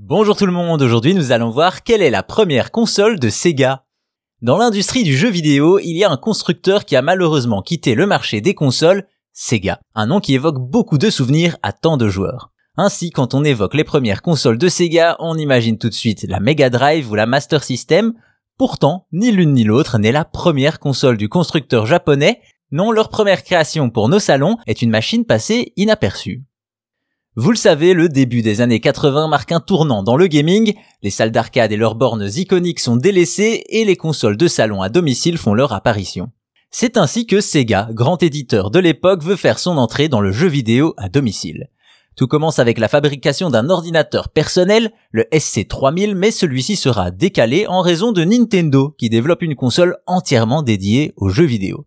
Bonjour tout le monde, aujourd'hui nous allons voir quelle est la première console de Sega. Dans l'industrie du jeu vidéo, il y a un constructeur qui a malheureusement quitté le marché des consoles, Sega, un nom qui évoque beaucoup de souvenirs à tant de joueurs. Ainsi, quand on évoque les premières consoles de Sega, on imagine tout de suite la Mega Drive ou la Master System. Pourtant, ni l'une ni l'autre n'est la première console du constructeur japonais. Non, leur première création pour nos salons est une machine passée inaperçue. Vous le savez, le début des années 80 marque un tournant dans le gaming, les salles d'arcade et leurs bornes iconiques sont délaissées et les consoles de salon à domicile font leur apparition. C'est ainsi que Sega, grand éditeur de l'époque, veut faire son entrée dans le jeu vidéo à domicile. Tout commence avec la fabrication d'un ordinateur personnel, le SC3000, mais celui-ci sera décalé en raison de Nintendo, qui développe une console entièrement dédiée aux jeux vidéo.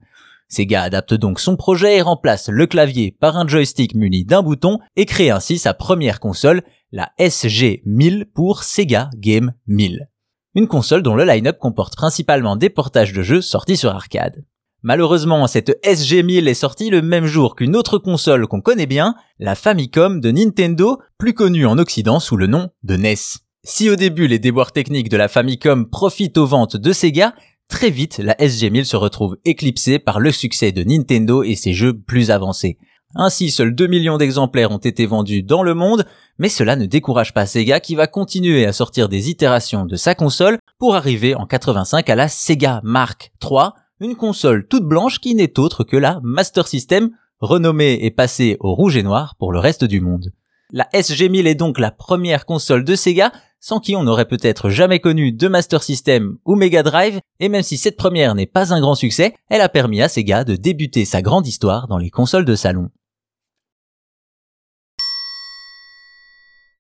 Sega adapte donc son projet et remplace le clavier par un joystick muni d'un bouton et crée ainsi sa première console, la SG1000 pour Sega Game 1000. Une console dont le line-up comporte principalement des portages de jeux sortis sur arcade. Malheureusement, cette SG1000 est sortie le même jour qu'une autre console qu'on connaît bien, la Famicom de Nintendo, plus connue en Occident sous le nom de NES. Si au début les déboires techniques de la Famicom profitent aux ventes de Sega, Très vite, la SG1000 se retrouve éclipsée par le succès de Nintendo et ses jeux plus avancés. Ainsi, seuls 2 millions d'exemplaires ont été vendus dans le monde, mais cela ne décourage pas Sega qui va continuer à sortir des itérations de sa console pour arriver en 85 à la Sega Mark III, une console toute blanche qui n'est autre que la Master System, renommée et passée au rouge et noir pour le reste du monde. La SG1000 est donc la première console de Sega, sans qui on n'aurait peut-être jamais connu de Master System ou Mega Drive, et même si cette première n'est pas un grand succès, elle a permis à Sega de débuter sa grande histoire dans les consoles de salon.